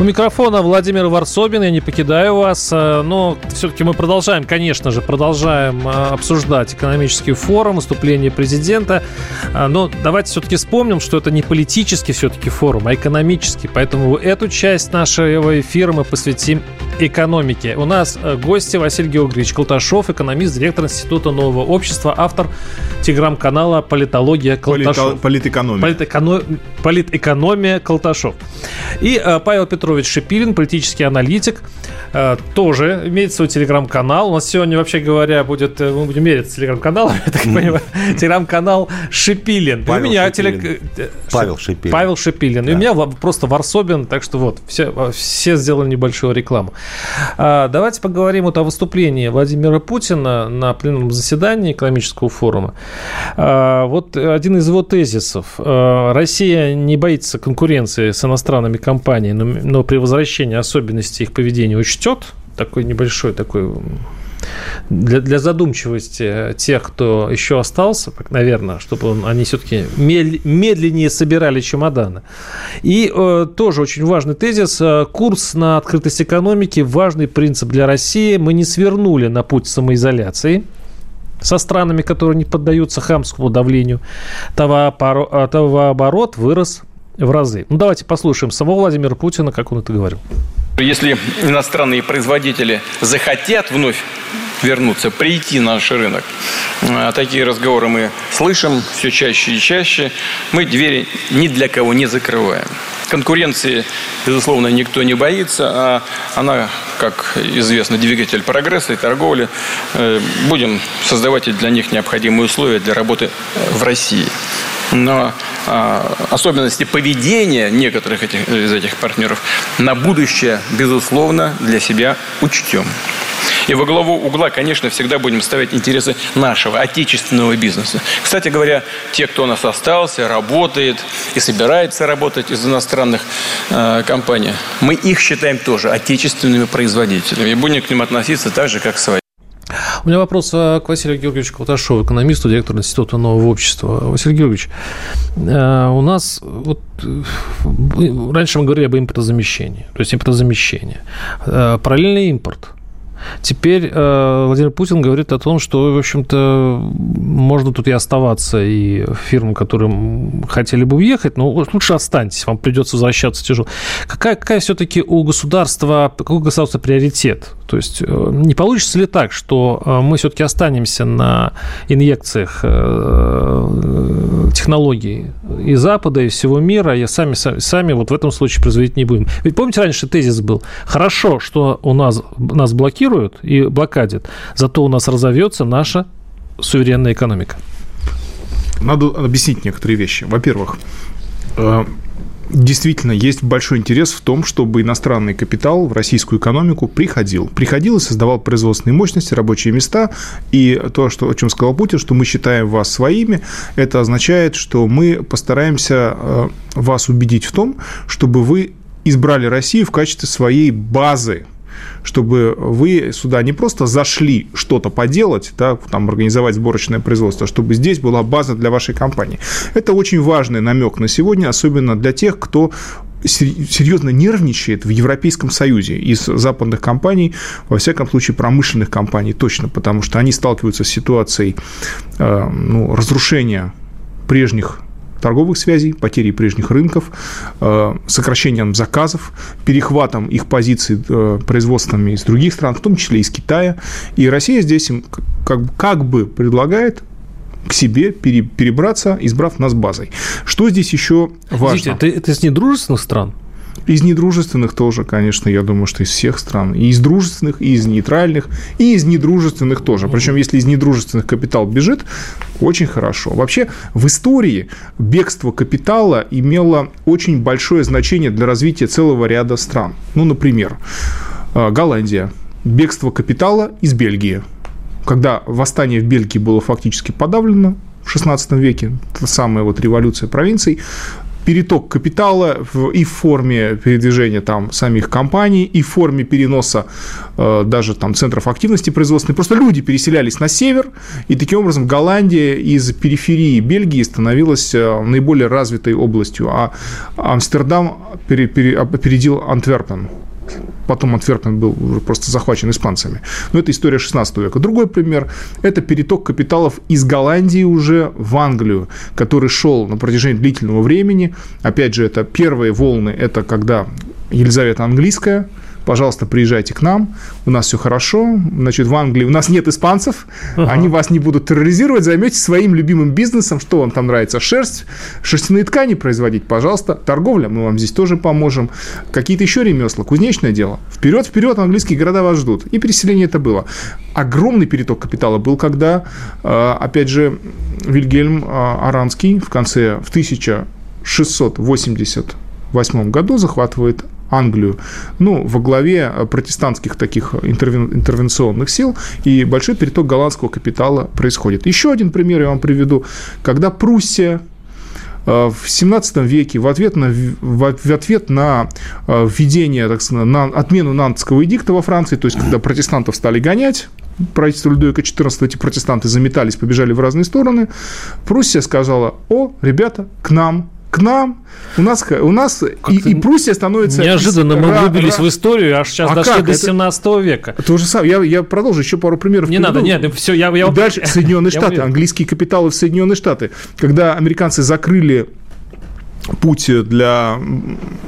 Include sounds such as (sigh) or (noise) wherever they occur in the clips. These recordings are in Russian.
У микрофона Владимир Варсобин, я не покидаю вас, э, но все-таки мы продолжаем, конечно же, продолжаем э, обсуждать экономический форум, выступление президента, э, но давайте все-таки вспомним, что это не политический все-таки форум, а экономический, поэтому эту часть нашего эфира мы посвятим экономике. У нас гости Василий Георгиевич Колташов, экономист, директор Института нового общества, автор телеграм-канала «Политология Колташов». Политэкономия. Политэконо... Политэкономия Колташов. И Павел Петрович Петрович Шипилин, политический аналитик, э, тоже имеет свой телеграм-канал. У нас сегодня, вообще говоря, будет, э, мы будем мериться телеграм-каналом, (laughs) я так понимаю. Телеграм-канал Шипилин. Павел у меня телег... Павел Шипилин. Павел Шипилин. И у меня просто Варсобин, так что вот, все, все сделали небольшую рекламу. А, давайте поговорим вот о выступлении Владимира Путина на пленном заседании экономического форума. А, вот один из его тезисов. А, Россия не боится конкуренции с иностранными компаниями, но при возвращении особенностей их поведения учтет, такой небольшой такой для, для задумчивости тех, кто еще остался, наверное, чтобы он, они все-таки медленнее собирали чемоданы. И э, тоже очень важный тезис. Э, курс на открытость экономики – важный принцип для России. Мы не свернули на путь самоизоляции со странами, которые не поддаются хамскому давлению. Товарооборот вырос в разы. Ну, давайте послушаем самого Владимира Путина, как он это говорил. Если иностранные производители захотят вновь вернуться, прийти на наш рынок. А такие разговоры мы слышим все чаще и чаще. Мы двери ни для кого не закрываем. Конкуренции, безусловно, никто не боится, а она, как известно, двигатель прогресса и торговли. Э, будем создавать для них необходимые условия для работы в России но особенности поведения некоторых этих, из этих партнеров на будущее, безусловно, для себя учтем. И во главу угла, конечно, всегда будем ставить интересы нашего отечественного бизнеса. Кстати говоря, те, кто у нас остался, работает и собирается работать из иностранных э, компаний, мы их считаем тоже отечественными производителями и будем к ним относиться так же, как к своим. У меня вопрос э, к Василию Георгиевичу Колташову, экономисту, директору Института нового общества. Василий Георгиевич, э, у нас вот э, раньше мы говорили об импортозамещении, то есть импортозамещение. Параллельный импорт – Теперь э, Владимир Путин говорит о том, что, в общем-то, можно тут и оставаться, и фирмы, которые хотели бы уехать, но лучше останьтесь, вам придется возвращаться тяжело. Какая, какая все-таки у государства, какой у государства приоритет? То есть э, не получится ли так, что э, мы все-таки останемся на инъекциях э, технологий и Запада, и всего мира, и сами, сами вот в этом случае производить не будем? Ведь помните, раньше тезис был, хорошо, что у нас, нас блокируют, блокируют и блокадят, зато у нас разовьется наша суверенная экономика. Надо объяснить некоторые вещи. Во-первых, э, действительно есть большой интерес в том, чтобы иностранный капитал в российскую экономику приходил. Приходил и создавал производственные мощности, рабочие места. И то, что, о чем сказал Путин, что мы считаем вас своими, это означает, что мы постараемся э, вас убедить в том, чтобы вы избрали Россию в качестве своей базы чтобы вы сюда не просто зашли что-то поделать, да, там, организовать сборочное производство, а чтобы здесь была база для вашей компании. Это очень важный намек на сегодня, особенно для тех, кто серьезно нервничает в Европейском Союзе из западных компаний, во всяком случае промышленных компаний точно, потому что они сталкиваются с ситуацией э, ну, разрушения прежних торговых связей, потерей прежних рынков, э, сокращением заказов, перехватом их позиций э, производствами из других стран, в том числе из Китая. И Россия здесь им как, как бы предлагает к себе перебраться, избрав нас базой. Что здесь еще важно? Видите, это, это из недружественных стран? Из недружественных тоже, конечно, я думаю, что из всех стран. И из дружественных, и из нейтральных, и из недружественных тоже. Причем, если из недружественных капитал бежит, очень хорошо. Вообще, в истории бегство капитала имело очень большое значение для развития целого ряда стран. Ну, например, Голландия. Бегство капитала из Бельгии. Когда восстание в Бельгии было фактически подавлено в XVI веке, та самая вот революция провинций, переток капитала в, и в форме передвижения там самих компаний, и в форме переноса э, даже там центров активности производственной. Просто люди переселялись на север, и таким образом Голландия из периферии Бельгии становилась э, наиболее развитой областью, а Амстердам пере, пере, опередил Антверпен потом Антверпен был уже просто захвачен испанцами. Но это история 16 века. Другой пример – это переток капиталов из Голландии уже в Англию, который шел на протяжении длительного времени. Опять же, это первые волны, это когда Елизавета Английская – пожалуйста, приезжайте к нам, у нас все хорошо, значит, в Англии у нас нет испанцев, ага. они вас не будут терроризировать, займетесь своим любимым бизнесом, что вам там нравится, шерсть, шерстяные ткани производить, пожалуйста, торговля, мы вам здесь тоже поможем, какие-то еще ремесла, кузнечное дело, вперед, вперед, английские города вас ждут, и переселение это было. Огромный переток капитала был, когда, э, опять же, Вильгельм э, Аранский в конце, в 1688 году захватывает Англию, ну, во главе протестантских таких интервен, интервенционных сил, и большой переток голландского капитала происходит. Еще один пример я вам приведу. Когда Пруссия э, в 17 веке в ответ на, в ответ на э, введение, так сказать, на отмену Нантского эдикта во Франции, то есть когда протестантов стали гонять, правительство Людовика XIV, эти протестанты заметались, побежали в разные стороны, Пруссия сказала, о, ребята, к нам, к нам. У нас, у нас и, и Пруссия становится... Неожиданно мы углубились в историю, аж сейчас а дошли как? до 17 Это... века. То же самое. Я, я продолжу еще пару примеров. Не приведу. надо, нет, все, я... я... дальше Соединенные (laughs) Штаты, английские капиталы в Соединенные Штаты. Когда американцы закрыли путь для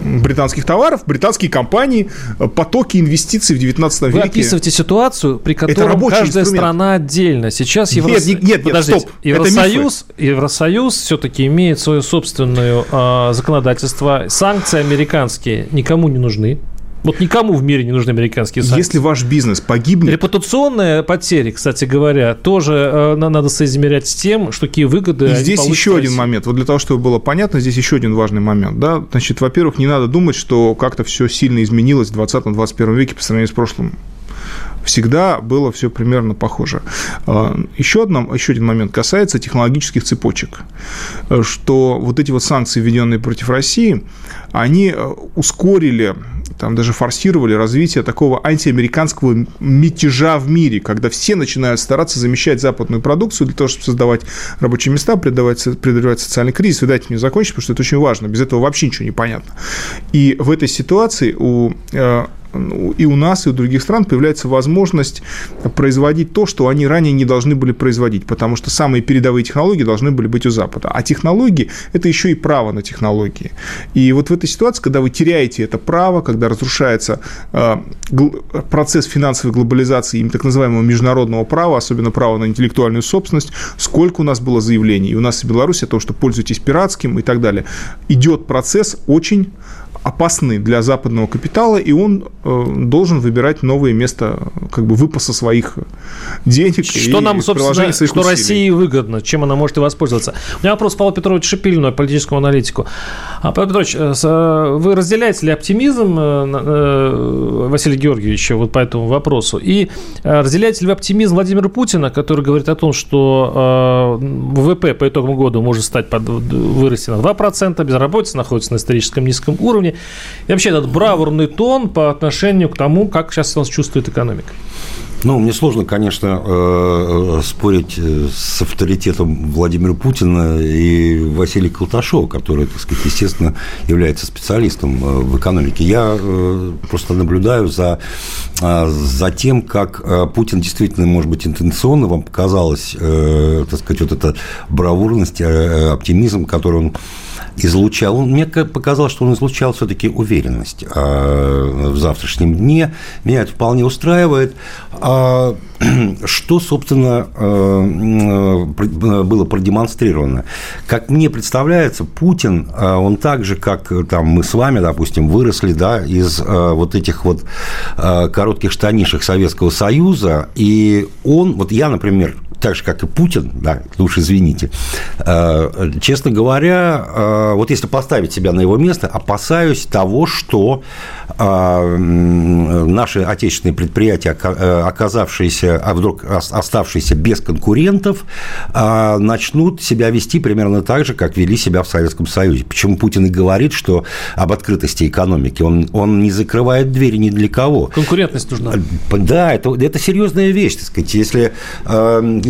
британских товаров, британские компании, потоки инвестиций в 19 веке. Вы описываете ситуацию, при которой каждая инструмент. страна отдельно. Сейчас Еврос... нет, нет, нет, стоп. Евросоюз, Евросоюз все-таки имеет свое собственное э, законодательство. Санкции американские никому не нужны. Вот никому в мире не нужны американские санкции. Если ваш бизнес погибнет... Репутационные потери, кстати говоря, тоже э, надо соизмерять с тем, что какие выгоды... И здесь еще один момент. Вот для того, чтобы было понятно, здесь еще один важный момент. Да? Значит, во-первых, не надо думать, что как-то все сильно изменилось в 20-21 веке по сравнению с прошлым всегда было все примерно похоже. А, еще, одно, еще один момент касается технологических цепочек, что вот эти вот санкции, введенные против России, они э, ускорили там даже форсировали развитие такого антиамериканского мятежа в мире, когда все начинают стараться замещать западную продукцию для того, чтобы создавать рабочие места, преодолевать, преодолевать социальный кризис. Вы дайте мне закончить, потому что это очень важно. Без этого вообще ничего не понятно. И в этой ситуации у э, и у нас, и у других стран появляется возможность производить то, что они ранее не должны были производить, потому что самые передовые технологии должны были быть у Запада. А технологии – это еще и право на технологии. И вот в этой ситуации, когда вы теряете это право, когда разрушается э, процесс финансовой глобализации, им так называемого международного права, особенно права на интеллектуальную собственность, сколько у нас было заявлений, и у нас в Беларуси о том, что пользуйтесь пиратским и так далее, идет процесс очень опасный для западного капитала, и он э, должен выбирать новое место как бы выпаса своих денег. Что нам, собственно, что усилий. России выгодно, чем она может и воспользоваться. У меня вопрос Павла Петровича Шипилину, политическому аналитику. А, Павел Петрович, э, э, вы разделяете ли оптимизм Василия Георгиевича вот по этому вопросу? И разделяете ли вы оптимизм Владимира Путина, который говорит о том, что ВВП по итогам года может стать под, вырасти на 2%, безработица находится на историческом низком уровне, и вообще этот бравурный тон по отношению к тому, как сейчас у нас чувствует экономика. Ну, мне сложно, конечно, э, спорить э, с авторитетом Владимира Путина и Василия Колташова, который, так сказать, естественно, является специалистом э, в экономике. Я просто наблюдаю за, за тем, как Путин действительно, может быть, интенционно вам показалось, так сказать, вот эта бравурность, оптимизм, который он излучал, мне показалось, что он излучал все-таки уверенность в завтрашнем дне. Меня это вполне устраивает. А, (clears throat) что, собственно, а, было продемонстрировано? Как мне представляется, Путин, он так же, как там, мы с вами, допустим, выросли да, из вот этих вот коротких штанишек Советского Союза, и он, вот я, например, так же, как и Путин, да, уж извините, э, честно говоря, э, вот если поставить себя на его место, опасаюсь того, что э, наши отечественные предприятия, оказавшиеся, а вдруг оставшиеся без конкурентов, начнут себя вести примерно так же, как вели себя в Советском Союзе. Почему Путин и говорит, что об открытости экономики он, он не закрывает двери ни для кого. Конкурентность нужна. Да, это, это серьезная вещь, так сказать. Если,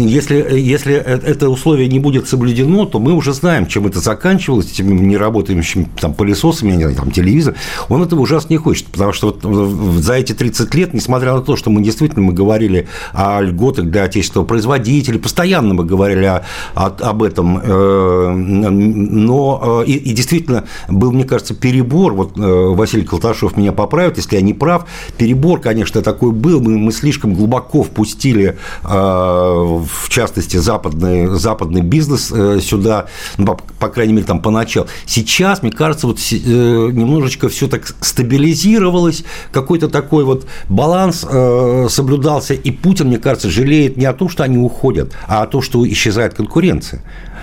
если, если это условие не будет соблюдено, то мы уже знаем, чем это заканчивалось, этими неработающими там, пылесосами, там, телевизор. Он этого ужасно не хочет, потому что вот за эти 30 лет, несмотря на то, что мы действительно мы говорили о льготах для отечественного производителя, постоянно мы говорили о, о, об этом, э, но э, и, и действительно был, мне кажется, перебор, вот э, Василий Колташов меня поправит, если я не прав, перебор, конечно, такой был, мы, мы слишком глубоко впустили, в частности, западный, западный бизнес сюда, ну, по, по крайней мере, там поначалу. Сейчас, мне кажется, вот немножечко все так стабилизировалось, какой-то такой вот баланс соблюдался, и Путин, мне кажется, жалеет не о том, что они уходят, а о том, что исчезает конкуренция.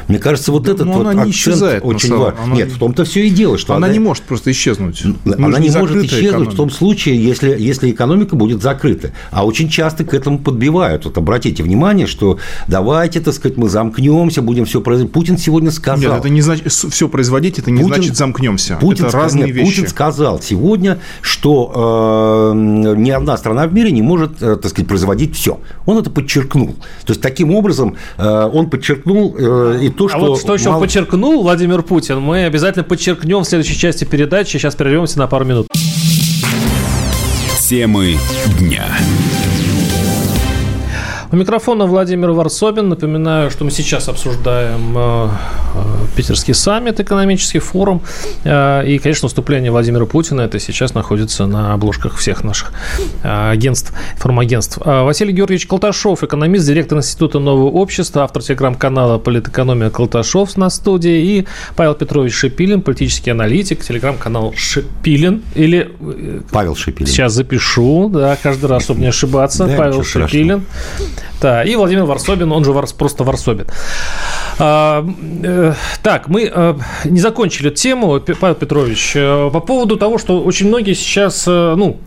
Мне кажется, вот этот но вот она не исчезает, очень важен. Нет, в том-то все и дело, что она, она не может просто исчезнуть. Мы она не, не может исчезнуть экономика. в том случае, если, если экономика будет закрыта. А очень часто к этому подбивают. Вот обратите внимание, что давайте, так сказать, мы замкнемся, будем все производить. Путин сегодня сказал. Нет, это не значит все производить, это не Путин, значит замкнемся. Путин, это разные нет, вещи. Путин сказал сегодня, что э, ни одна страна в мире не может, э, так сказать, производить все. Он это подчеркнул. То есть таким образом э, он подчеркнул э, и то, что... А вот что еще мало... подчеркнул Владимир Путин, мы обязательно подчеркнем в следующей части передачи. Сейчас прервемся на пару минут. Темы дня. У микрофона Владимир Варсобин. Напоминаю, что мы сейчас обсуждаем э, э, Питерский саммит, экономический форум. Э, и, конечно, выступление Владимира Путина. Это сейчас находится на обложках всех наших агентств, информагентств. Василий Георгиевич Колташов, экономист, директор Института нового общества, автор телеграм-канала «Политэкономия Колташов» на студии. И Павел Петрович Шипилин, политический аналитик, телеграм-канал «Шипилин». Или... Павел Шипилин. Сейчас запишу, да, каждый раз, чтобы не ошибаться. Да, Павел Шипилин. Страшного. Да, и Владимир Варсобин, он же Варс, просто Варсобин. А, э, так, мы э, не закончили тему, Павел Петрович, э, по поводу того, что очень многие сейчас, э, ну,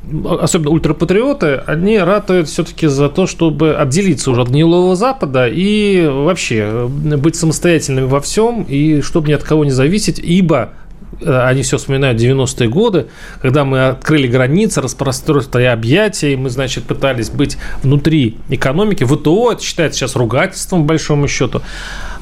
особенно ультрапатриоты, они ратуют все-таки за то, чтобы отделиться уже от гнилого Запада и вообще э, быть самостоятельными во всем, и чтобы ни от кого не зависеть, ибо они все вспоминают 90-е годы, когда мы открыли границы, распространили объятия, и мы, значит, пытались быть внутри экономики. ВТО это считается сейчас ругательством, большому счету.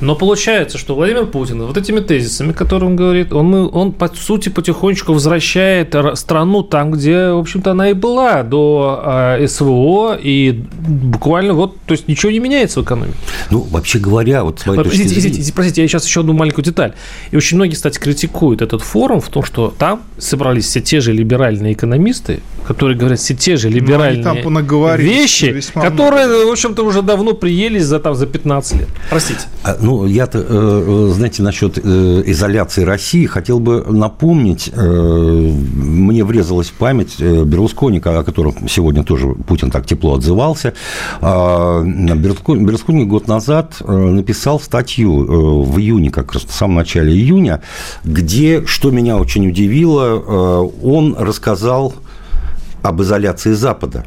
Но получается, что Владимир Путин вот этими тезисами, которые он говорит, он, он по сути потихонечку возвращает страну там, где, в общем-то, она и была до э, СВО, и буквально вот, то есть ничего не меняется в экономике. Ну, вообще говоря, вот с моей точки извините, зрения... простите, я сейчас еще одну маленькую деталь. И очень многие, кстати, критикуют этот форум в том, что там собрались все те же либеральные экономисты, которые говорят все те же либеральные там вещи, которые, много. в общем-то, уже давно приелись за, там, за 15 лет. Простите. А, ну, я-то, э, э, знаете, насчет э, изоляции России хотел бы напомнить, мне врезалась память Берлускони, о котором сегодня тоже Путин так тепло отзывался. А, Берлускони год назад написал статью в июне, как раз в самом начале июня, где, что меня очень удивило, он рассказал об изоляции Запада.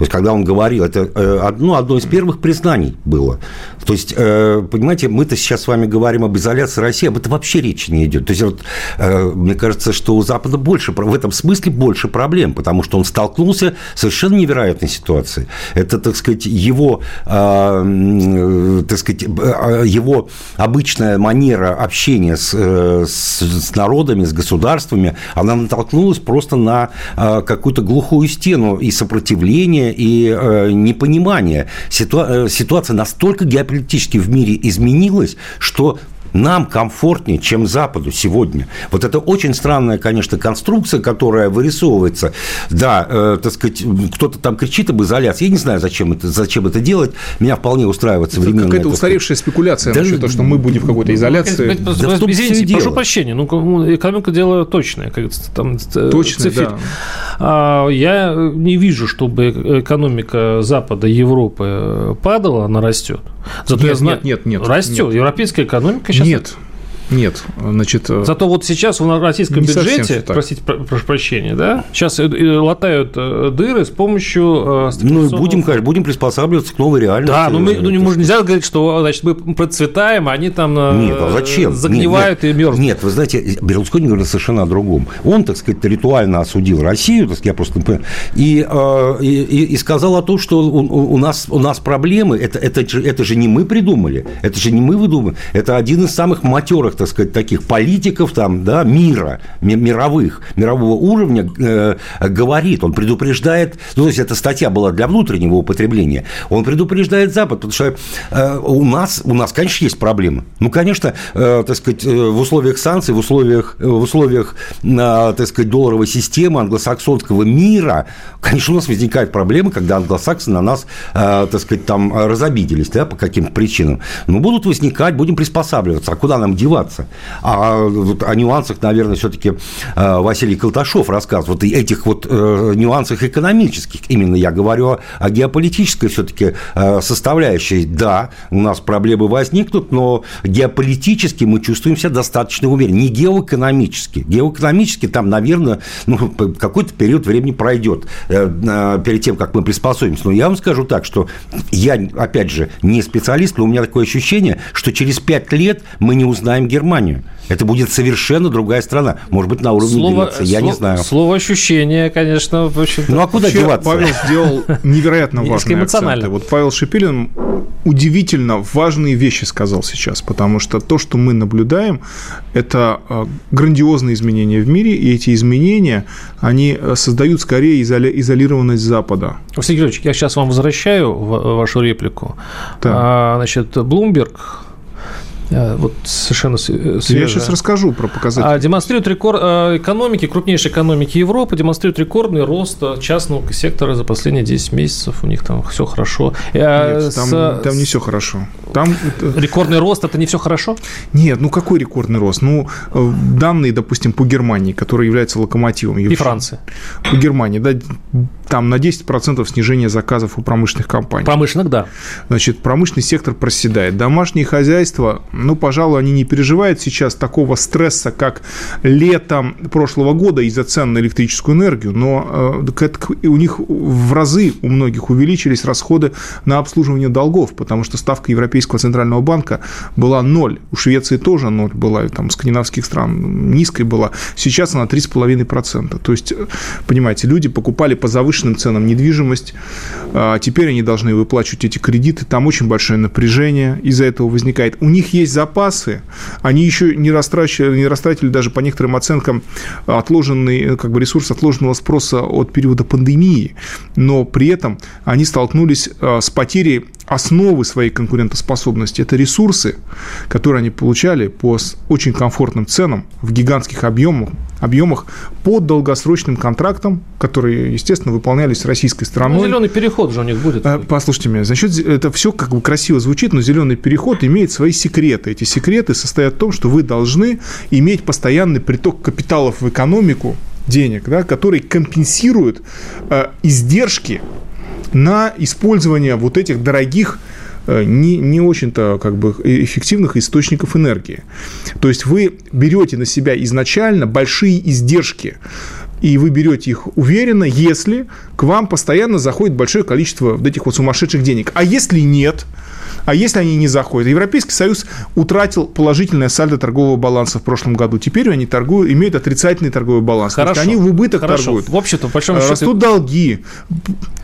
То есть, когда он говорил, это э, одно, одно из первых признаний было. То есть, э, понимаете, мы-то сейчас с вами говорим об изоляции России, об этом вообще речи не идет. То есть, вот, э, мне кажется, что у Запада больше, в этом смысле больше проблем, потому что он столкнулся с совершенно невероятной ситуацией. Это, так сказать, его, так сказать, его обычная манера общения с, с, с народами, с государствами, она натолкнулась просто на какую-то глухую стену и сопротивление, и э, непонимание. Ситуа- э, ситуация настолько геополитически в мире изменилась, что нам комфортнее, чем Западу сегодня. Вот это очень странная, конечно, конструкция, которая вырисовывается. Да, э, так сказать, кто-то там кричит об изоляции. Я не знаю, зачем это, зачем это делать. Меня вполне устраивает современная... Какая-то устаревшая спекуляция да, насчет того, что мы будем в какой-то изоляции. Да, да, Извините, прошу прощения, ну, экономика дело точное. Как там, Точно, да. А, я не вижу, чтобы экономика Запада, Европы падала, она растет. Зато нет, я знаю, нет, нет, нет. Растет. Нет. Европейская экономика сейчас... Нет. Нет, значит... Э, Зато вот сейчас в российском бюджете, простите, прошу прощения, да, сейчас латают э, дыры с помощью... Э, ну, будем, конечно, будем приспосабливаться к новой реальности. Да, но мы, ну, мы нельзя говорить, что значит, мы процветаем, а они там нет, а зачем? загнивают нет, и мерзнут. Нет, вы знаете, Берлускони говорит совершенно о другом. Он, так сказать, ритуально осудил Россию, так сказать, я просто и, и, и сказал о том, что у, у, нас, у нас проблемы, это, это, это же не мы придумали, это же не мы выдумали, это один из самых матерых так сказать, таких политиков там, да, мира, мировых, мирового уровня э, говорит, он предупреждает, ну, то есть эта статья была для внутреннего употребления, он предупреждает Запад, потому что э, у нас, у нас, конечно, есть проблемы. Ну, конечно, э, так сказать, э, в условиях санкций, в условиях, э, в условиях, э, так сказать, долларовой системы англосаксонского мира, конечно, у нас возникают проблемы, когда англосаксы на нас, э, так сказать, там разобиделись, да, по каким-то причинам. Но будут возникать, будем приспосабливаться. А куда нам деваться? Разбираться. А вот о нюансах, наверное, все-таки э, Василий Колташов рассказывает. Вот этих вот э, нюансах экономических. Именно я говорю о геополитической все-таки э, составляющей. Да, у нас проблемы возникнут, но геополитически мы чувствуем себя достаточно уверенно. Не геоэкономически. Геоэкономически там, наверное, ну, какой-то период времени пройдет перед тем, как мы приспособимся. Но я вам скажу так, что я, опять же, не специалист, но у меня такое ощущение, что через пять лет мы не узнаем Германию Германию. Это будет совершенно другая страна. Может быть, на уровне слово, Греции, я не знаю. Слово ощущение, конечно, в общем Ну, а куда Вообще, деваться? Павел сделал невероятно (laughs) важные акценты. Вот Павел Шепелин удивительно важные вещи сказал сейчас, потому что то, что мы наблюдаем, это а, грандиозные изменения в мире, и эти изменения, они а, создают скорее изоли- изолированность Запада. Василий Георгиевич, я сейчас вам возвращаю вашу реплику. Да. А, значит, Блумберг Э, вот совершенно свежая. Я сейчас расскажу про показатели. А, демонстрирует рекорд э, экономики, крупнейшей экономики Европы, демонстрирует рекордный рост частного сектора за последние 10 месяцев. У них там все хорошо. Э, Нет, там, с... там не все хорошо. Там... Рекордный рост – это не все хорошо? Нет, ну какой рекордный рост? Ну, данные, допустим, по Германии, которая является локомотивом. И Франции. По Германии, да, там на 10% снижение заказов у промышленных компаний. Промышленных, да. Значит, промышленный сектор проседает. Домашние хозяйства ну, пожалуй, они не переживают сейчас такого стресса, как летом прошлого года из-за цен на электрическую энергию, но э, у них в разы у многих увеличились расходы на обслуживание долгов, потому что ставка Европейского центрального банка была ноль. У Швеции тоже ноль была, там, скандинавских стран низкой была. Сейчас она 3,5%. То есть, понимаете, люди покупали по завышенным ценам недвижимость, а теперь они должны выплачивать эти кредиты, там очень большое напряжение из-за этого возникает. У них есть есть запасы, они еще не растратили, не растратили даже по некоторым оценкам отложенный как бы ресурс отложенного спроса от периода пандемии, но при этом они столкнулись э, с потерей основы своей конкурентоспособности. Это ресурсы, которые они получали по очень комфортным ценам в гигантских объемах, объемах по долгосрочным контрактам, которые, естественно, выполнялись российской стороной. Ну, зеленый переход же у них будет. Э, послушайте меня, значит, это все как бы красиво звучит, но зеленый переход имеет свои секреты. Эти секреты состоят в том, что вы должны иметь постоянный приток капиталов в экономику, денег, да, который компенсирует э, издержки на использование вот этих дорогих э, не, не очень-то как бы эффективных источников энергии. То есть вы берете на себя изначально большие издержки, и вы берете их уверенно, если к вам постоянно заходит большое количество вот этих вот сумасшедших денег. А если нет, а если они не заходят? Европейский Союз утратил положительное сальдо торгового баланса в прошлом году. Теперь они торгуют, имеют отрицательный торговый баланс. Хорошо. они в убыток Хорошо. торгуют. В общем-то, по большому счету... Растут долги.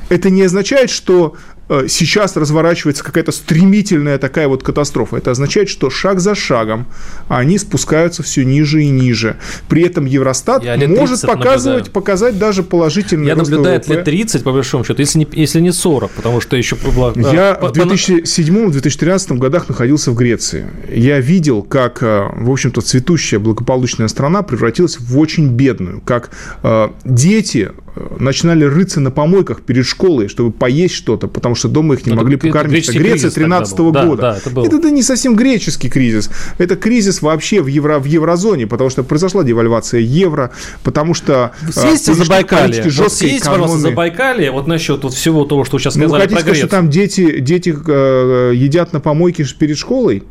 Это не означает, что э, сейчас разворачивается какая-то стремительная такая вот катастрофа. Это означает, что шаг за шагом они спускаются все ниже и ниже. При этом Евростат может показывать, показать даже положительный Я наблюдаю лет 30, по большому счету, если не, если не 40, потому что еще... Я по, в 2007-2013 годах находился в Греции. Я видел, как, э, в общем-то, цветущая благополучная страна превратилась в очень бедную, как э, дети начинали рыться на помойках перед школой, чтобы поесть что-то, потому что дома их не ну, могли покормить. Это Греция 13 -го года. Да, это, был. это, это не совсем греческий кризис. Это кризис вообще в, евро, в еврозоне, потому что произошла девальвация евро, потому что... Съездите за Байкалье. Вот съездите, пожалуйста, за Байкалье, вот насчет вот всего того, что сейчас сказали ну, хотите про Грецию. что там дети, дети э, едят на помойке перед школой?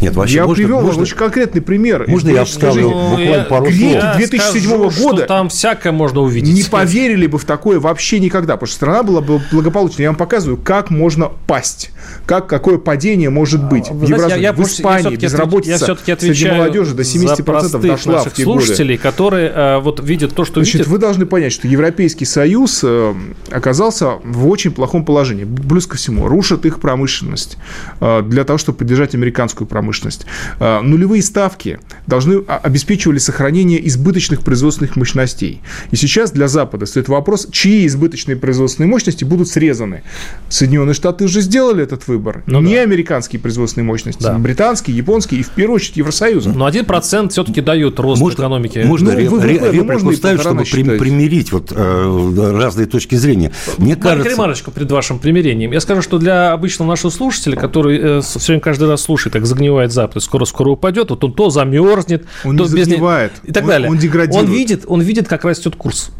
Нет, вообще я можно, привел можно, очень конкретный пример. Можно я вставлю ну, буквально пару Греки 2007 скажу, года там всякое можно увидеть. Не поверили бы в такое вообще никогда, потому что страна была бы благополучной. Я вам показываю, как можно пасть, как какое падение может быть. Вы в, знаете, я, я, в Испании я безработица я все-таки среди молодежи до 70% дошла в те слушателей, годы. которые э, вот видят то, что Значит, видят. Вы должны понять, что Европейский Союз э, оказался в очень плохом положении. Плюс ко всему, рушат их промышленность э, для того, чтобы поддержать американскую промышленность промышленность. А, нулевые ставки должны обеспечивали сохранение избыточных производственных мощностей. И сейчас для Запада стоит вопрос, чьи избыточные производственные мощности будут срезаны. Соединенные Штаты уже сделали этот выбор. Ну, Не да. американские производственные мощности, да. британские, японские и, в первую очередь, Евросоюза. Но один процент все-таки дает рост можно, экономики. Можно ну, вы, реплику ставить, чтобы считать. примирить вот, э, разные точки зрения. Мне кажется... ремарочку перед вашим примирением. Я скажу, что для обычного нашего слушателя, который э, все время каждый раз слушает, так загнивает Запад, скоро-скоро упадет, вот он то замерзнет, он то не загнивает, и так он, далее. Он деградирует. Он видит, он видит, как растет курс.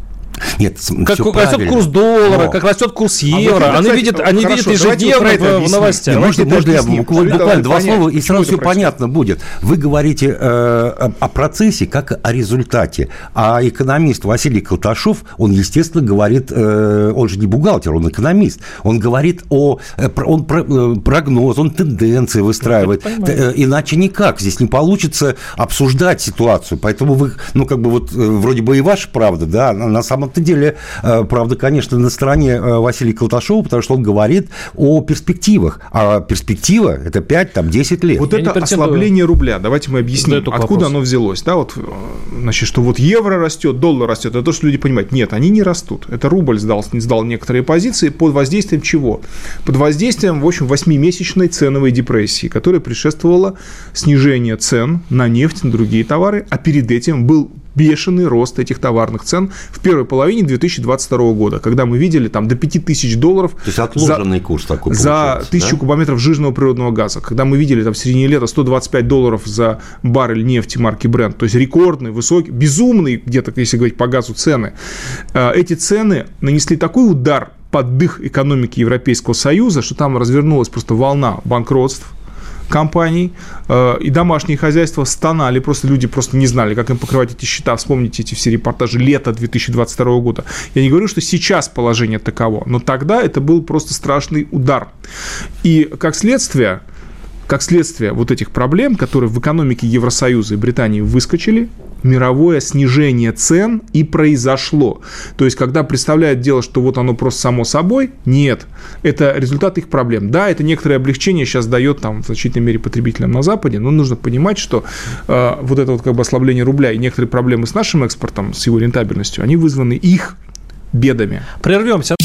Нет, как растет правильно. курс доллара, Но. как растет курс а евро. А они видят, они видят ежедневно в, в новостях. Можно, можно я буквально, два слова, и сразу все понятно будет. Вы говорите э, о процессе как о результате. А экономист Василий Колташов, он, естественно, говорит, э, он же не бухгалтер, он экономист. Он говорит о э, он э, прогноз, он тенденции выстраивает. Э, иначе никак. Здесь не получится обсуждать ситуацию. Поэтому вы, ну, как бы вот вроде бы и ваша правда, да, на самом самом-то деле, э, правда, конечно, на стороне э, Василия Колташова, потому что он говорит о перспективах. А перспектива – это 5-10 лет. Вот Я это ослабление рубля. Давайте мы объясним, откуда вопрос. оно взялось. Да, вот, э, значит, что вот евро растет, доллар растет. Это то, что люди понимают. Нет, они не растут. Это рубль сдал, не сдал некоторые позиции под воздействием чего? Под воздействием, в общем, 8-месячной ценовой депрессии, которая предшествовала снижение цен на нефть, на другие товары, а перед этим был бешеный рост этих товарных цен в первой половине 2022 года, когда мы видели там до 5000 долларов То есть отложенный за, курс такой за 1000 да? кубометров жирного природного газа, когда мы видели там в середине лета 125 долларов за баррель нефти марки Brent, то есть рекордный, высокий, безумный где-то, если говорить по газу, цены. Э, эти цены нанесли такой удар под дых экономики Европейского Союза, что там развернулась просто волна банкротств, компаний, э, и домашние хозяйства стонали, просто люди просто не знали, как им покрывать эти счета. Вспомните эти все репортажи лета 2022 года. Я не говорю, что сейчас положение таково, но тогда это был просто страшный удар. И как следствие, как следствие вот этих проблем, которые в экономике Евросоюза и Британии выскочили, мировое снижение цен и произошло. То есть, когда представляют дело, что вот оно просто само собой, нет. Это результат их проблем. Да, это некоторое облегчение сейчас дает там в значительной мере потребителям на Западе, но нужно понимать, что э, вот это вот как бы ослабление рубля и некоторые проблемы с нашим экспортом, с его рентабельностью, они вызваны их бедами. Прервемся.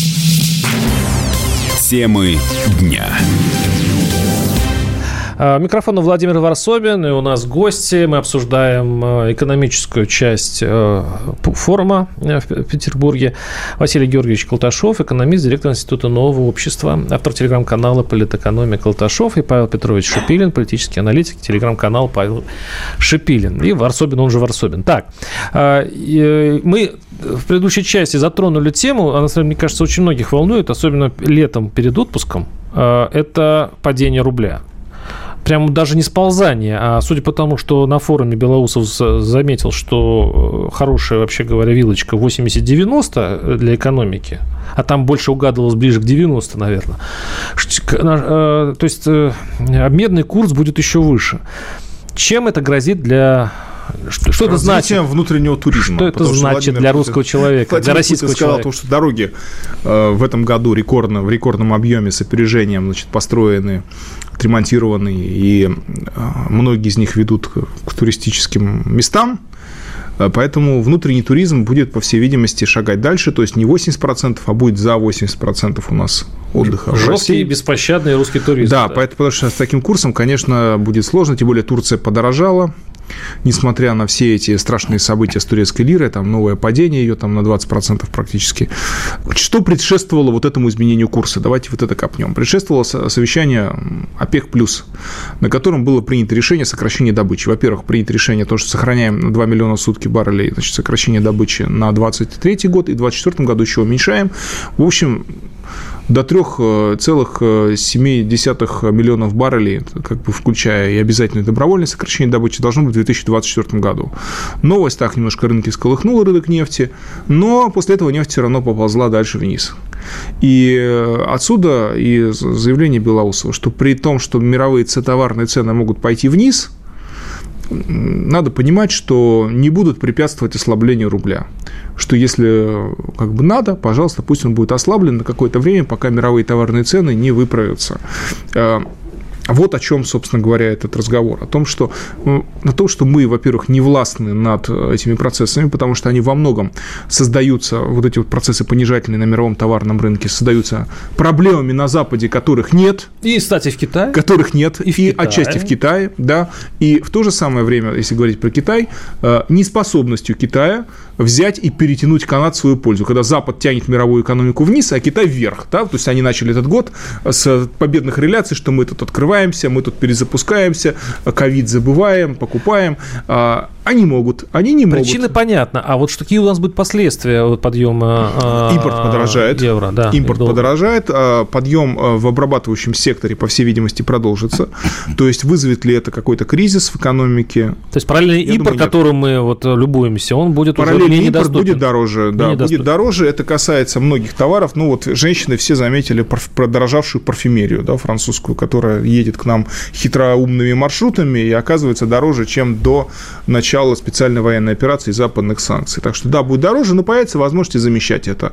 Темы дня. А, микрофон Владимир Варсобин, и у нас гости. Мы обсуждаем а, экономическую часть а, форума э, в Петербурге. Василий Георгиевич Колташов, экономист, директор Института нового общества, автор телеграм-канала «Политэкономия Колташов» и Павел Петрович Шипилин, политический аналитик, телеграм-канал Павел Шипилин. И Варсобин, он же Варсобин. Так, э, мы в предыдущей части затронули тему, она, мне кажется, очень многих волнует, особенно летом перед отпуском, это падение рубля прям даже не сползание, а судя по тому, что на форуме Белоусов заметил, что э, хорошая, вообще говоря, вилочка 80-90 для экономики, а там больше угадывалось ближе к 90, наверное. Э, то есть э, обменный курс будет еще выше. Чем это грозит для Что, что это значит? внутреннего туризма. Что это значит для русского человека, Владимир для российского Путин сказал, человека? то, что дороги э, в этом году рекордно, в рекордном объеме с опережением значит, построены, отремонтированы, и э, многие из них ведут к, к туристическим местам. Э, Поэтому внутренний туризм будет, по всей видимости, шагать дальше. То есть не 80%, а будет за 80% у нас отдыха Жесткий беспощадный русский туризм. Да, поэтому, потому что с таким курсом, конечно, будет сложно, тем более Турция подорожала, несмотря на все эти страшные события с турецкой лирой, там новое падение ее там на 20% практически. Что предшествовало вот этому изменению курса? Давайте вот это копнем. Предшествовало со- совещание ОПЕК+, на котором было принято решение о сокращении добычи. Во-первых, принято решение то, что сохраняем на 2 миллиона сутки баррелей, значит, сокращение добычи на 23 год, и в 2024 году еще уменьшаем. В общем, до 3,7 миллионов баррелей, как бы включая и обязательное добровольное сокращение добычи, должно быть в 2024 году. Новость так немножко рынки сколыхнула, рынок нефти, но после этого нефть все равно поползла дальше вниз. И э, отсюда и заявление Белоусова, что при том, что мировые товарные цены могут пойти вниз, надо понимать, что не будут препятствовать ослаблению рубля. Что если как бы надо, пожалуйста, пусть он будет ослаблен на какое-то время, пока мировые товарные цены не выправятся. Э, Вот о чем, собственно говоря, этот разговор. О том, что, э, о том, что мы, во-первых, не властны над этими процессами, потому что они во многом создаются, вот эти вот процессы понижательные на мировом товарном рынке, создаются проблемами на Западе, которых нет, И, кстати, в Китае. которых нет, И и, в Китае. отчасти в Китае, да, и в то же самое время, если говорить про Китай, э, неспособностью Китая взять и перетянуть канат в свою пользу, когда Запад тянет мировую экономику вниз, а Китай вверх, да, то есть они начали этот год с победных реляций, что мы тут открываемся, мы тут перезапускаемся, ковид забываем, покупаем, а они могут, они не могут. Причины понятно. А вот что какие у нас будут последствия вот подъема э, Импорт подорожает. евро, да, Импорт подорожает, а подъем э, в обрабатывающем секторе, по всей видимости, продолжится. То есть вызовет ли это какой-то кризис в экономике? То есть параллельный Я импорт, думаю, которым мы вот э, любуемся, он будет уже Параллельный мне импорт будет дороже, да, будет дороже. Это касается многих товаров. Ну вот женщины все заметили продорожавшую парфюмерию, да, французскую, которая едет к нам хитроумными маршрутами и оказывается дороже, чем до начала специальной военной операции и западных санкций. Так что да, будет дороже, но появится возможность замещать это.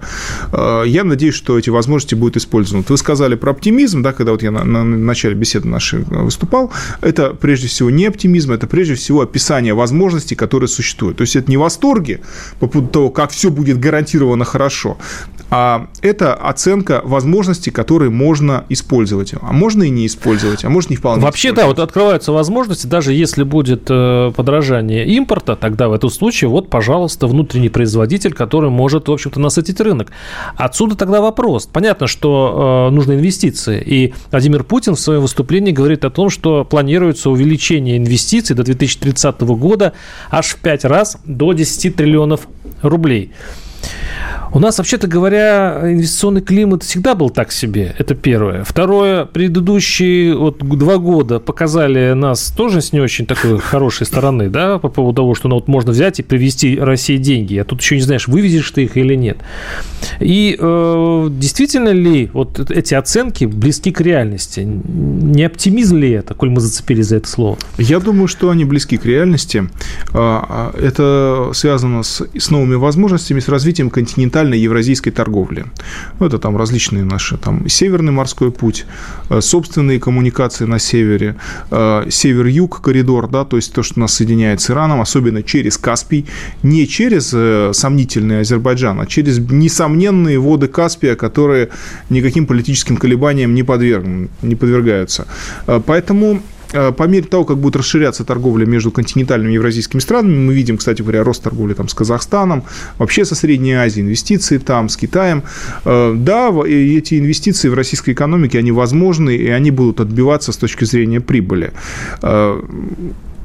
Э, Я надеюсь, что эти возможности будут использованы. Вы сказали про оптимизм, да, когда вот я на, на начале беседы нашей выступал. Это прежде всего не оптимизм, это прежде всего описание возможностей, которые существуют. То есть это не восторги по поводу того, как все будет гарантированно хорошо, это оценка возможностей, которые можно использовать. А можно и не использовать, а можно и вполне Вообще, да, вот открываются возможности, даже если будет э, подорожание импорта, тогда в этом случае, вот, пожалуйста, внутренний производитель, который может, в общем-то, насытить рынок. Отсюда тогда вопрос. Понятно, что э, нужны инвестиции, и Владимир Путин в своем выступлении говорит о том, что планируется увеличение инвестиций до 2030 года аж в 5 раз до 10 триллионов рублей. У нас, вообще-то говоря, инвестиционный климат всегда был так себе. Это первое. Второе, предыдущие вот два года показали нас тоже с не очень такой хорошей стороны, да, по поводу того, что ну, вот можно взять и привезти России деньги, а тут еще не знаешь, вывезешь ты их или нет. И э, действительно ли вот эти оценки близки к реальности? Не оптимизм ли это, коль мы зацепились за это слово? Я думаю, что они близки к реальности. А, а, Это связано с, с новыми возможностями, с развитием континентальной евразийской торговли. Ну, это там различные наши, там, Северный морской путь, э, собственные коммуникации на севере, э, север-юг коридор, да, то есть то, что нас соединяет с Ираном, особенно через Каспий, не через э, сомнительный Азербайджан, а через несомненные воды Каспия, которые никаким политическим колебаниям не, подвергнут, не подвергаются. Поэтому по мере того, как будет расширяться торговля между континентальными евразийскими странами, мы видим, кстати говоря, рост торговли там, с Казахстаном, вообще со Средней Азией, инвестиции там, с Китаем. Э, Да, и эти инвестиции в российской экономике, они возможны, и они будут отбиваться с точки зрения прибыли.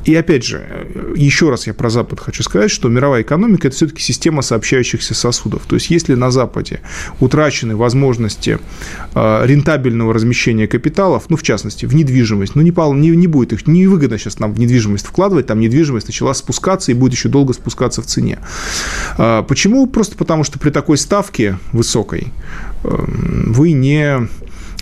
Э, И опять же, еще раз я про Запад хочу сказать, что мировая экономика – это все-таки система сообщающихся сосудов. То есть, если на Западе утрачены возможности э, рентабельного размещения капиталов, ну, в частности, в недвижимость, ну, не, не, не будет их, невыгодно сейчас нам в недвижимость вкладывать, там недвижимость начала спускаться и будет еще долго спускаться в цене. А, Почему? Просто потому, что при такой ставке высокой э, вы не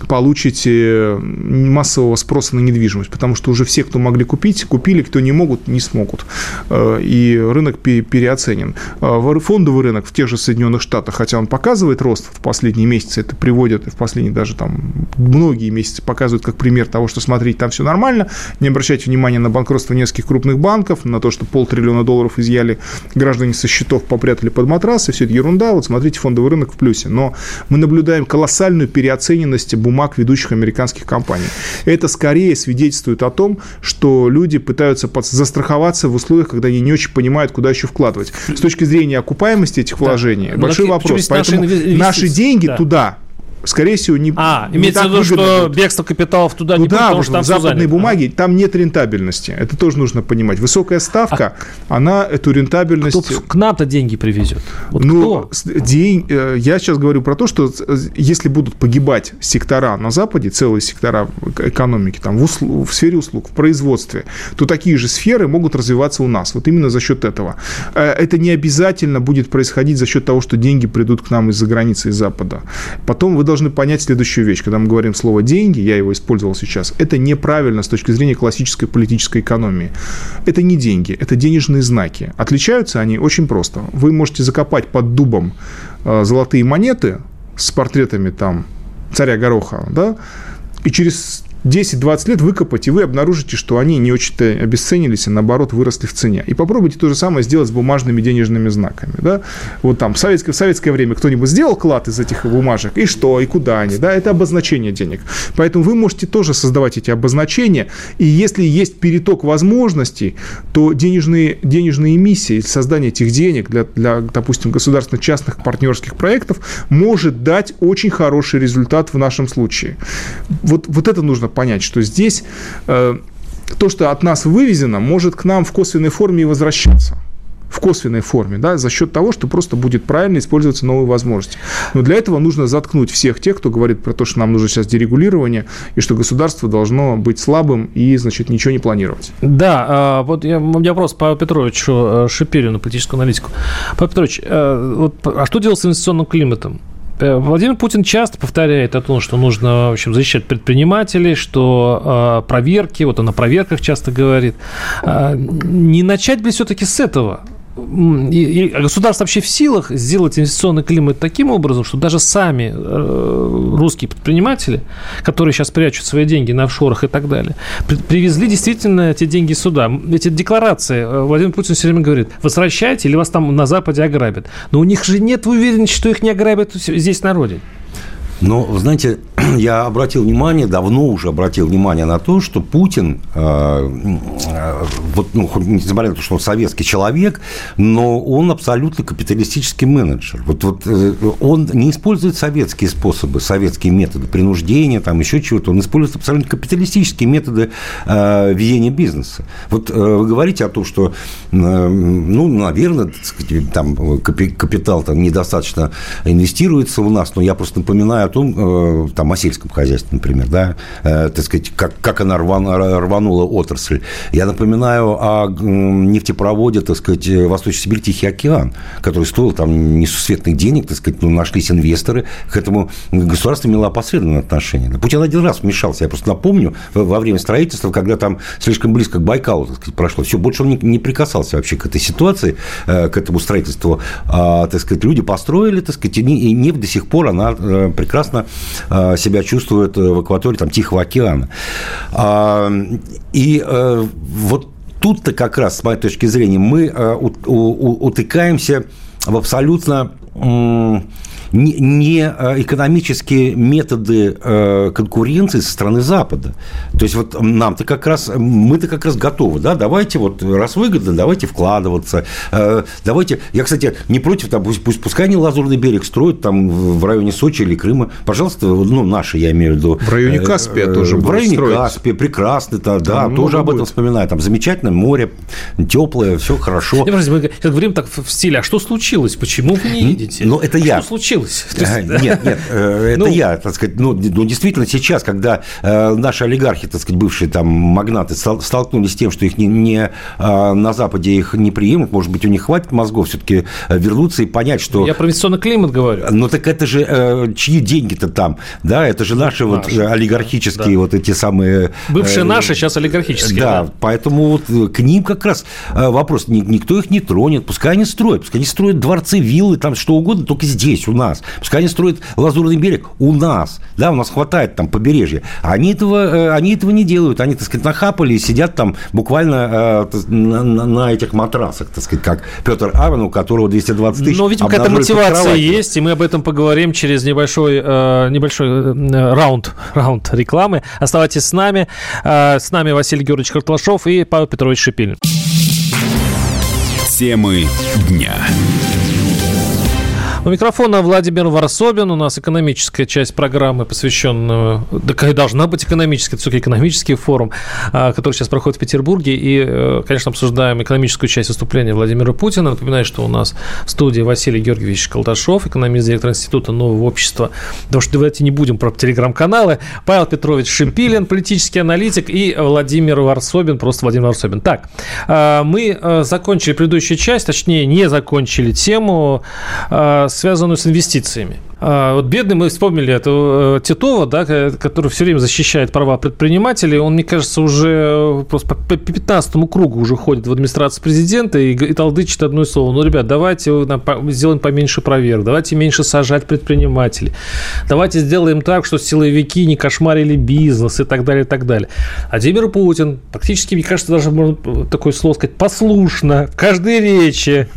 получите массового спроса на недвижимость, потому что уже все, кто могли купить, купили, кто не могут, не смогут. Э, и рынок переоценен. Э, фондовый рынок в тех же Соединенных Штатах, хотя он показывает рост в последние месяцы, это приводит в последние даже там многие месяцы показывают как пример того, что смотрите, там все нормально, не обращайте внимания на банкротство нескольких крупных банков, на то, что полтриллиона долларов изъяли граждане со счетов, попрятали под матрасы, все это ерунда, вот смотрите, фондовый рынок в плюсе. Но мы наблюдаем колоссальную переоцененность бумаг ведущих американских компаний. Это скорее свидетельствует о том, что люди пытаются застраховаться в условиях, когда они не очень понимают, куда еще вкладывать. С точки зрения окупаемости этих вложений, да. большой вопрос. Поэтому наши, наши деньги да. туда скорее всего, не А, не имеется в виду, что будет. бегство капиталов туда, туда не будет, потому что там западные бумаги, а. там нет рентабельности. Это тоже нужно понимать. Высокая ставка, а она эту рентабельность... Кто к нам-то деньги привезет? Вот ну? День, э, я сейчас говорю про то, что если будут погибать сектора на Западе, целые сектора экономики, там, в, услу, в сфере услуг, в производстве, то такие же сферы могут развиваться у нас. Вот именно за счет этого. Э, это не обязательно будет происходить за счет того, что деньги придут к нам из-за границы, из Запада. Потом вы должны понять следующую вещь. Когда мы говорим слово «деньги», я его использовал сейчас, это неправильно с точки зрения классической политической экономии. Это не деньги, это денежные знаки. Отличаются они очень просто. Вы можете закопать под дубом э, золотые монеты с портретами там царя Гороха, да, и через 10-20 лет выкопать, и вы обнаружите, что они не очень-то обесценились, а наоборот выросли в цене. И попробуйте то же самое сделать с бумажными денежными знаками. Да? Вот там в советское, в советское время кто-нибудь сделал клад из этих бумажек, и что, и куда они, да, это обозначение денег. Поэтому вы можете тоже создавать эти обозначения, и если есть переток возможностей, то денежные, денежные эмиссии, создание этих денег для, для, допустим, государственных частных партнерских проектов может дать очень хороший результат в нашем случае. Вот, вот это нужно понять, что здесь э, то, что от нас вывезено, может к нам в косвенной форме и возвращаться в косвенной форме, да, за счет того, что просто будет правильно использоваться новые возможности. Но для этого нужно заткнуть всех тех, кто говорит про то, что нам нужно сейчас дерегулирование, и что государство должно быть слабым и, значит, ничего не планировать. Да, а, вот я, у меня вопрос по Петровичу э, Шипирину, политическую аналитику. Павел Петрович, э, а что делать с инвестиционным климатом? Э, Владимир Путин часто повторяет о том, что нужно, в общем, защищать предпринимателей, что э, проверки, вот он о проверках часто говорит. Э, не начать бы все-таки с этого? И, и государство вообще в силах сделать инвестиционный климат таким образом, что даже сами э, русские предприниматели, которые сейчас прячут свои деньги на офшорах и так далее, при, привезли действительно эти деньги сюда. Эти декларации, э, Владимир Путин все время говорит, возвращайте или вас там на Западе ограбят. Но у них же нет уверенности, что их не ограбят здесь на родине. Но, знаете, (clears throat) я обратил внимание, давно уже обратил внимание на то, что Путин, э, э, вот, ну, несмотря на то, что он советский человек, но он абсолютно капиталистический менеджер. Вот, вот э, он не использует советские способы, советские методы принуждения, там еще чего-то. Он использует абсолютно капиталистические методы э, ведения бизнеса. Вот э, вы говорите о том, что, э, ну, наверное, сказать, там капитал там недостаточно инвестируется у нас, но я просто напоминаю о том, э, там, о сельском хозяйстве, например, да, э, так сказать, как, как она рван, рванула отрасль. Я напоминаю о нефтепроводе, так сказать, Восточный Сибирь, Тихий океан, который стоил там несусветных денег, так сказать, ну, нашлись инвесторы, к этому государство имело опосредованное отношение. Путин один раз вмешался, я просто напомню, во время строительства, когда там слишком близко к Байкалу, так сказать, прошло, все, больше он не, не прикасался вообще к этой ситуации, э, к этому строительству, а, так сказать, люди построили, так сказать, и нефть до сих пор, она э, прекрасно себя чувствуют в акватории там, Тихого океана. А, и э, вот тут-то как раз, с моей точки зрения, мы э, утыкаемся в абсолютно не э, экономические методы э, конкуренции со стороны Запада. То есть вот нам-то как раз, мы-то как раз готовы, да, давайте вот, раз выгодно, давайте вкладываться, э, давайте, я, кстати, не против, там, пусть, пусть пускай они Лазурный берег строят там в районе Сочи или Крыма, пожалуйста, ну, наши, я имею в виду. В районе Каспия тоже В районе строить. Каспия, прекрасно, да, да тоже об этом будет. вспоминаю, там замечательное море, теплое, все хорошо. Я мы говорим так в стиле, а что случилось, почему вы не едете? Ну, это я. Что случилось? Случилось. Нет, нет, это ну, я, так сказать, ну, ну, действительно, сейчас, когда наши олигархи, так сказать, бывшие там магнаты столкнулись с тем, что их не, не на Западе их не приемут, может быть, у них хватит мозгов все-таки вернуться и понять, что... Я про инвестиционный климат говорю. Ну, так это же чьи деньги-то там, да, это же наши, наши вот олигархические да. вот эти самые... Бывшие наши, сейчас олигархические. Да, да, поэтому вот к ним как раз вопрос, никто их не тронет, пускай они строят, пускай они строят дворцы, виллы, там что угодно, только здесь, у нас. Пускай они строят Лазурный берег у нас. Да, у нас хватает там побережья. Они этого, э, они этого не делают. Они, так сказать, нахапали и сидят там буквально э, на, на этих матрасах, так сказать, как Петр Авен, у которого 220 тысяч. Но, видимо, какая-то мотивация есть, и мы об этом поговорим через небольшой, э, небольшой раунд, раунд рекламы. Оставайтесь с нами. С нами Василий Георгиевич Картлашов и Павел Петрович Шипилин. Темы дня. У микрофона Владимир Варсобин. У нас экономическая часть программы, посвященная... Да, должна быть экономическая, это все-таки экономический форум, а, который сейчас проходит в Петербурге. И, э, конечно, обсуждаем экономическую часть выступления Владимира Путина. Напоминаю, что у нас в студии Василий Георгиевич Колташов, экономист, директор Института нового общества. Потому что давайте не будем про телеграм-каналы. Павел Петрович Шимпилин, политический аналитик, и Владимир Варсобин, просто Владимир Варсобин. Так, а, мы э, закончили предыдущую часть, точнее, не закончили тему а, связанную с инвестициями. А, вот бедный, мы вспомнили эту э, Титова, да, который все время защищает права предпринимателей. Он, мне кажется, уже просто по 15 кругу уже ходит в администрацию президента и, и толдычит одно слово. Ну, ребят, давайте сделаем поменьше проверок, давайте меньше сажать предпринимателей, давайте сделаем так, что силовики не кошмарили бизнес и так далее, и так далее. А Владимир Путин практически, мне кажется, даже можно такое слово сказать, послушно в каждой речи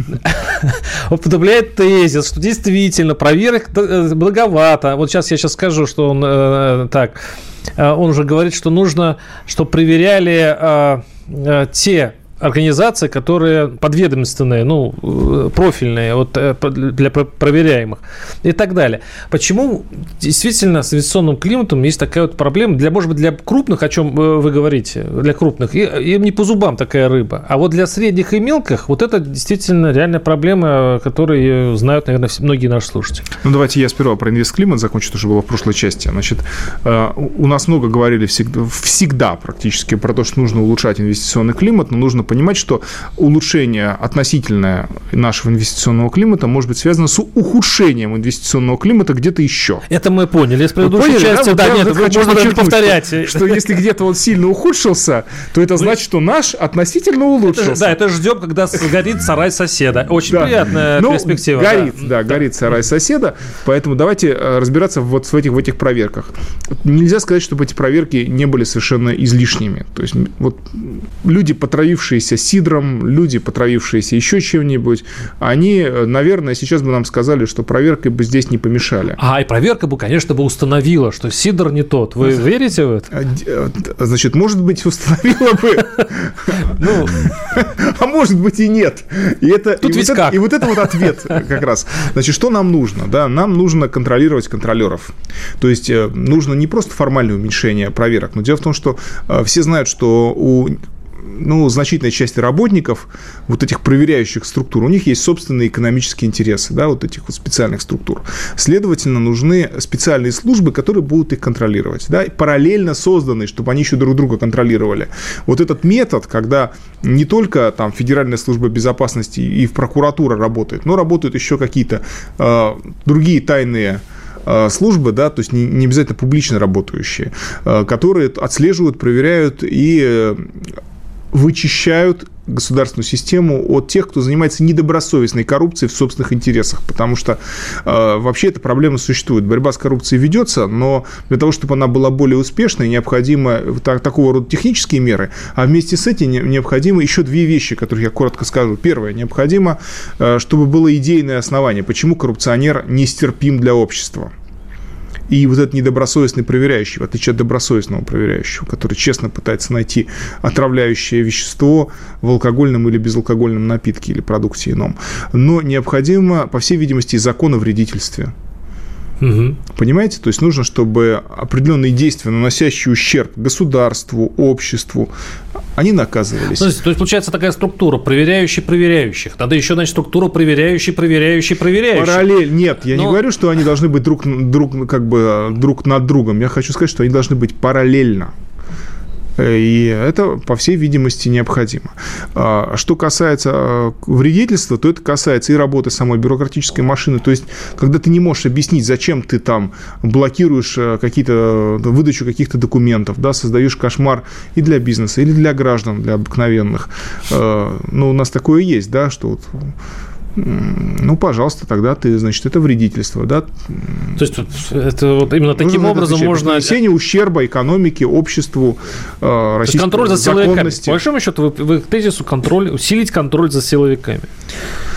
(laughs) употребляет тезис, что действительно проверок Э, благовато. Вот сейчас я сейчас скажу, что он э, так. Э, он уже говорит, что нужно, чтобы проверяли э, э, те организации, которые подведомственные, ну, э, профильные вот, э, для проверяемых и так далее. Почему действительно с инвестиционным климатом есть такая вот проблема? Для, может быть, для крупных, о чем э, вы говорите, для крупных, им не по зубам такая рыба. А вот для средних и мелких вот это действительно реальная проблема, которую знают, наверное, многие наши слушатели. Ну, давайте я сперва про инвестклимат закончу, то, что было в прошлой части. Значит, у нас много говорили всегда, всегда практически про то, что нужно улучшать инвестиционный климат, но нужно понимать, что улучшение относительное нашего инвестиционного климата может быть связано с ухудшением инвестиционного климата где-то еще. Это мы поняли из предыдущей поняли, части. Да, да, нет, вот можно чуть повторять. Что, что если где-то он сильно ухудшился, то это значит, что наш относительно улучшился. Это, да, это ждем, когда сгорит сарай соседа. Очень да. приятная ну, перспектива. Горит, да, да, горит сарай соседа. Поэтому давайте э, разбираться вот в этих, в этих проверках. Нельзя сказать, чтобы эти проверки не были совершенно излишними. То есть вот люди, потравившиеся сидром, люди, потравившиеся еще чем-нибудь, они, наверное, сейчас бы нам сказали, что проверкой бы здесь не помешали. А, и проверка бы, конечно, бы установила, что сидр не тот. Вы верите в это? А, э, значит, может быть, установила бы. (laughs) Ну, а может быть и нет. И это Тут ведь как? И вот это вот ответ как раз. Значит, что нам нужно? Да, нам нужно контролировать контролеров. То есть э, нужно не просто формальное уменьшение проверок, но дело в том, что э, все знают, что у ну, значительной части работников вот этих проверяющих структур, у них есть собственные экономические интересы, да, вот этих вот специальных структур. Следовательно, нужны специальные службы, которые будут их контролировать, да, параллельно созданные, чтобы они еще друг друга контролировали. Вот этот метод, когда не только там Федеральная служба безопасности и в прокуратура работает, но работают еще какие-то э, другие тайные э, службы, да, то есть не, не обязательно публично работающие, э, которые отслеживают, проверяют и э, вычищают государственную систему от тех, кто занимается недобросовестной коррупцией в собственных интересах, потому что э, вообще эта проблема существует. Борьба с коррупцией ведется, но для того, чтобы она была более успешной, необходимо так, такого рода технические меры, а вместе с этим необходимо еще две вещи, которые я коротко скажу. Первое, необходимо, э, чтобы было идейное основание, почему коррупционер нестерпим для общества. И вот этот недобросовестный проверяющий, в отличие от добросовестного проверяющего, который честно пытается найти отравляющее вещество в алкогольном или безалкогольном напитке или продукте ином. Но необходимо, по всей видимости, закон о вредительстве. Угу. Понимаете? То есть нужно, чтобы определенные действия, наносящие ущерб государству, обществу, они наказывались. То есть, то есть получается такая структура проверяющих проверяющих. Надо еще, значит, структура проверяющий проверяющий проверяющих. Параллель. Нет, я Но... не говорю, что они должны быть друг, друг, как бы, друг над другом. Я хочу сказать, что они должны быть параллельно. И это, по всей видимости, необходимо. А что касается а, вредительства, то это касается и работы самой бюрократической машины. То есть, когда ты не можешь объяснить, зачем ты там блокируешь а, какие-то, выдачу каких-то документов, да, создаешь кошмар и для бизнеса, или для граждан, для обыкновенных. Ну, у нас такое есть, да, что вот ну, пожалуйста, тогда ты, значит, это вредительство, да. То есть это вот именно таким Нужно образом можно... Нанесение ущерба экономике, обществу, э, российской контроль за силовиками. По большому счету, вы, вы к тезису контроль, усилить контроль за силовиками.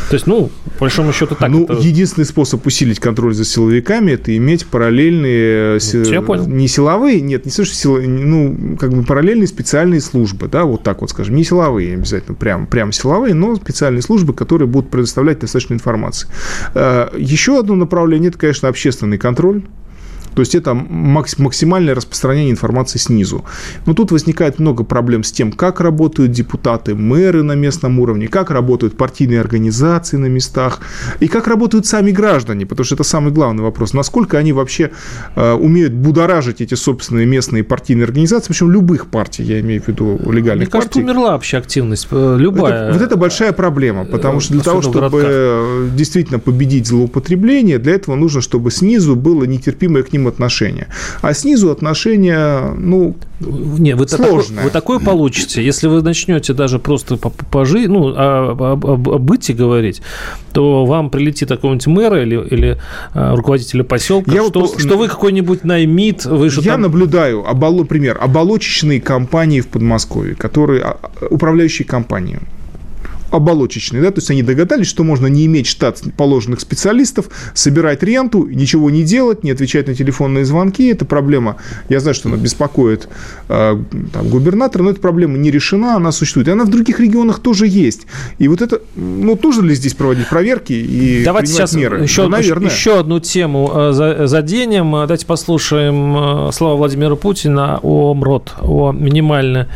То есть, ну, по большому счету так. Ну, это... единственный способ усилить контроль за силовиками – это иметь параллельные... Ну, я понял. Не силовые, нет, не слышишь, сил... ну, как бы параллельные специальные службы, да, вот так вот скажем. Не силовые обязательно, прям, прям силовые, но специальные службы, которые будут предоставлять достаточно информации. Э, еще одно направление – это, конечно, общественный контроль. То есть это максимальное распространение информации снизу. Но тут возникает много проблем с тем, как работают депутаты, мэры на местном уровне, как работают партийные организации на местах и как работают сами граждане, потому что это самый главный вопрос. Насколько они вообще э, умеют будоражить эти собственные местные партийные организации, причем любых партий, я имею в виду легальных Мне кажется, партий. умерла вообще активность, э, любая. Это, вот это большая проблема, потому что для того, чтобы действительно победить злоупотребление, для этого нужно, чтобы снизу было нетерпимое к ним отношения. А снизу отношения, ну, не, вы сложное. Такое, вы такое получите, если вы начнете даже просто по, по жи, ну, о, об, об, об быте говорить, то вам прилетит какой-нибудь мэр или, или а, руководитель поселка, я что, вот, что вы какой-нибудь наймит, вы же Я там... наблюдаю, оболо, пример, оболочечные компании в Подмосковье, которые, а, управляющие компании, оболочечные, да, то есть они догадались, что можно не иметь штат положенных специалистов, собирать ренту, ничего не делать, не отвечать на телефонные звонки. Это проблема, я знаю, что она беспокоит э, там, губернатора, но эта проблема не решена, она существует. И она в других регионах тоже есть. И вот это, ну, нужно ли здесь проводить проверки и Давайте сейчас меры? Еще, ну, наверное. еще одну тему э, заденем. Давайте послушаем э, слова Владимира Путина о МРОД, о минимальной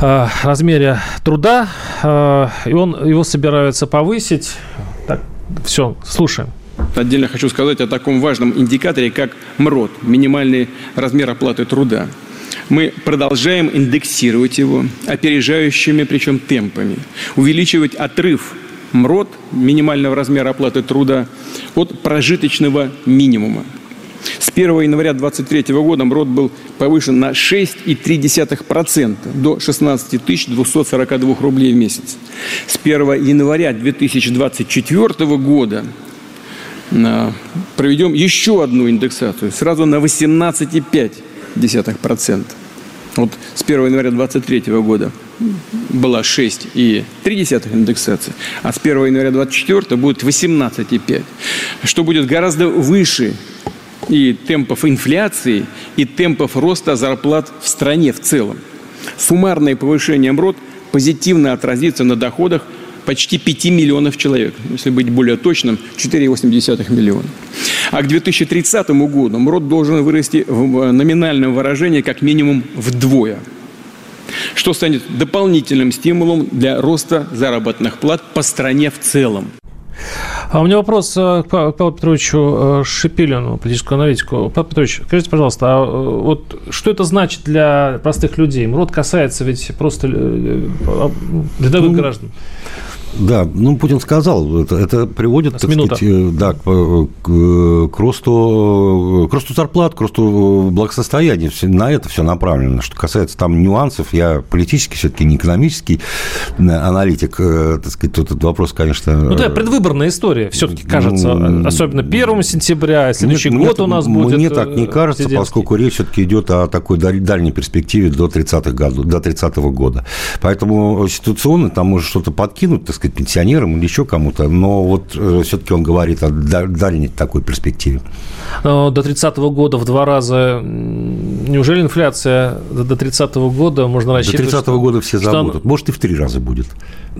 Э, размере труда, э, и он, его собираются повысить. Так, все, слушаем. Отдельно хочу сказать о таком важном индикаторе, как МРОД, минимальный размер оплаты труда. Мы продолжаем индексировать его опережающими, причем темпами, увеличивать отрыв МРОД, минимального размера оплаты труда, от прожиточного минимума. С 1 января 2023 года МРОД был повышен на 6,3% до 16 242 рублей в месяц. С 1 января 2024 года а, проведем еще одну индексацию, сразу на 18,5%. Вот с 1 января 2023 года была 6,3 индексация, а с 1 января 2024 будет 18,5, что будет гораздо выше и темпов инфляции, и темпов роста зарплат в стране в целом. Суммарное повышение МРОД позитивно отразится на доходах почти 5 миллионов человек, если быть более точным, 4,8 миллиона. А к 2030 году МРОД должен вырасти в номинальном выражении как минимум вдвое, что станет дополнительным стимулом для роста заработных плат по стране в целом. А у меня вопрос э, к Павлу Петровичу э, Шипилину, политическому аналитику. Павел Петрович, скажите, пожалуйста, а э, вот что это значит для простых людей? МРОД касается ведь просто рядовых ну, граждан. Да, ну, Путин сказал, это, это приводит, так сказать, э, да, к, к, к, росту, к росту зарплат, к росту благосостояния. Все, на это все направлено. Что касается там нюансов, я политический, все-таки не экономический э, аналитик, э, так сказать, тут этот вопрос, конечно... Ну да, предвыборная история, все-таки кажется, ну, особенно 1 сентября, следующий мне, год у нас мне будет... Мне так не кажется, поскольку речь все-таки идет о такой дальней перспективе до 30-х годов, до 30 -го года. Поэтому ситуационно там может что-то подкинуть, так сказать, сказать, пенсионерам или еще кому-то, но вот э, все-таки он говорит о дальней такой перспективе. До 30 -го года в два раза неужели инфляция до 30 года можно рассчитывать? До 30 -го года все забудут. Она... Может, и в три раза будет.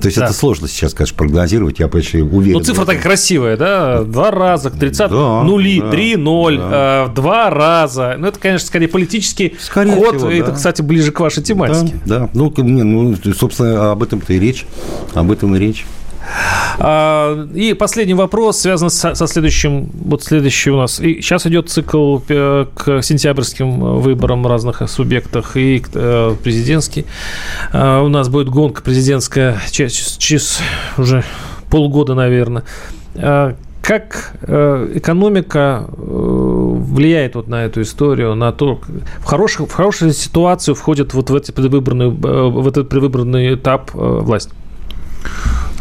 То есть да. это сложно сейчас, конечно, прогнозировать, я почти уверен. Ну, цифра такая красивая, да? Два раза к 30 да, нули, да, 3, 0, да. э, два раза. Ну, это, конечно, скорее политический скорее ход. Всего, это, кстати, ближе к вашей тематике. Да, да. Ну, не, ну, собственно, об этом-то и речь. Об этом и речь. А, и последний вопрос связан со, следующим. Вот следующий у нас. И сейчас идет цикл э, к сентябрьским выборам в разных субъектах и э, президентский. А, у нас будет гонка президентская через, через уже полгода, наверное. А, как э, экономика влияет вот на эту историю, на то, в, хороших, в хорошую ситуацию входит вот в, эти предвыборные, в этот предвыборный этап власть?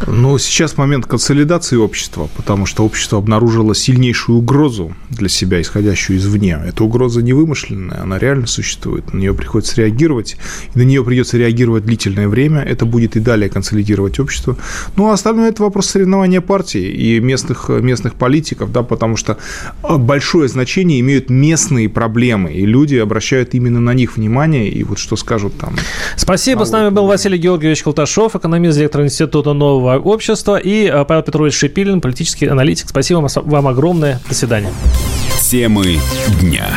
Ну, сейчас момент консолидации общества, потому что общество обнаружило сильнейшую угрозу для себя, исходящую извне. Эта угроза не вымышленная, она реально существует. На нее приходится реагировать, и на нее придется реагировать длительное время. Это будет и далее консолидировать общество. Ну, а остальное – это вопрос соревнования партий и местных, местных политиков, да, потому что большое значение имеют местные проблемы, и люди обращают именно на них внимание, и вот что скажут там. Спасибо. С нами был Василий Георгиевич Колташов, экономист, директор Института нового общества, и э, Павел Петрович Шипилин, политический аналитик. Спасибо вам огромное. До свидания. Темы дня.